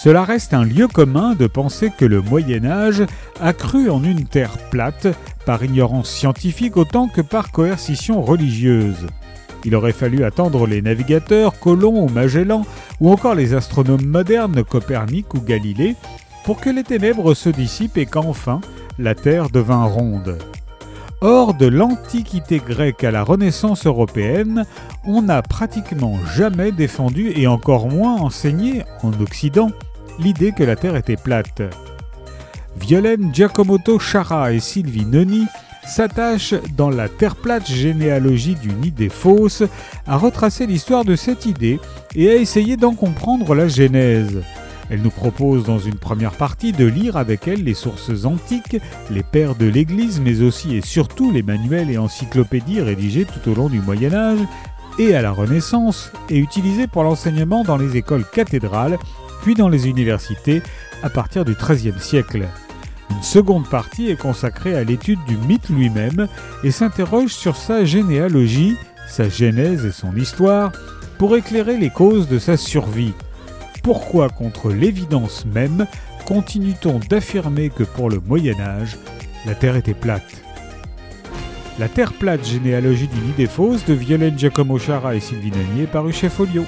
Cela reste un lieu commun de penser que le Moyen Âge a cru en une terre plate, par ignorance scientifique autant que par coercition religieuse. Il aurait fallu attendre les navigateurs, Colomb ou Magellan, ou encore les astronomes modernes, Copernic ou Galilée, pour que les ténèbres se dissipent et qu'enfin la Terre devint ronde. Or, de l'Antiquité grecque à la Renaissance européenne, on n'a pratiquement jamais défendu et encore moins enseigné en Occident l'idée que la Terre était plate. Violaine Giacomoto Chara et Sylvie Noni s'attachent dans la Terre plate généalogie d'une idée fausse à retracer l'histoire de cette idée et à essayer d'en comprendre la genèse. Elle nous propose dans une première partie de lire avec elle les sources antiques, les pères de l'Église, mais aussi et surtout les manuels et encyclopédies rédigés tout au long du Moyen Âge et à la Renaissance et utilisés pour l'enseignement dans les écoles cathédrales, puis dans les universités à partir du XIIIe siècle. Une seconde partie est consacrée à l'étude du mythe lui-même et s'interroge sur sa généalogie, sa genèse et son histoire, pour éclairer les causes de sa survie. Pourquoi, contre l'évidence même, continue-t-on d'affirmer que pour le Moyen Âge, la Terre était plate? La Terre plate, généalogie d'une idée fausse de Violaine Giacomo Chara et Sylvie Nanier, paru chez Folio.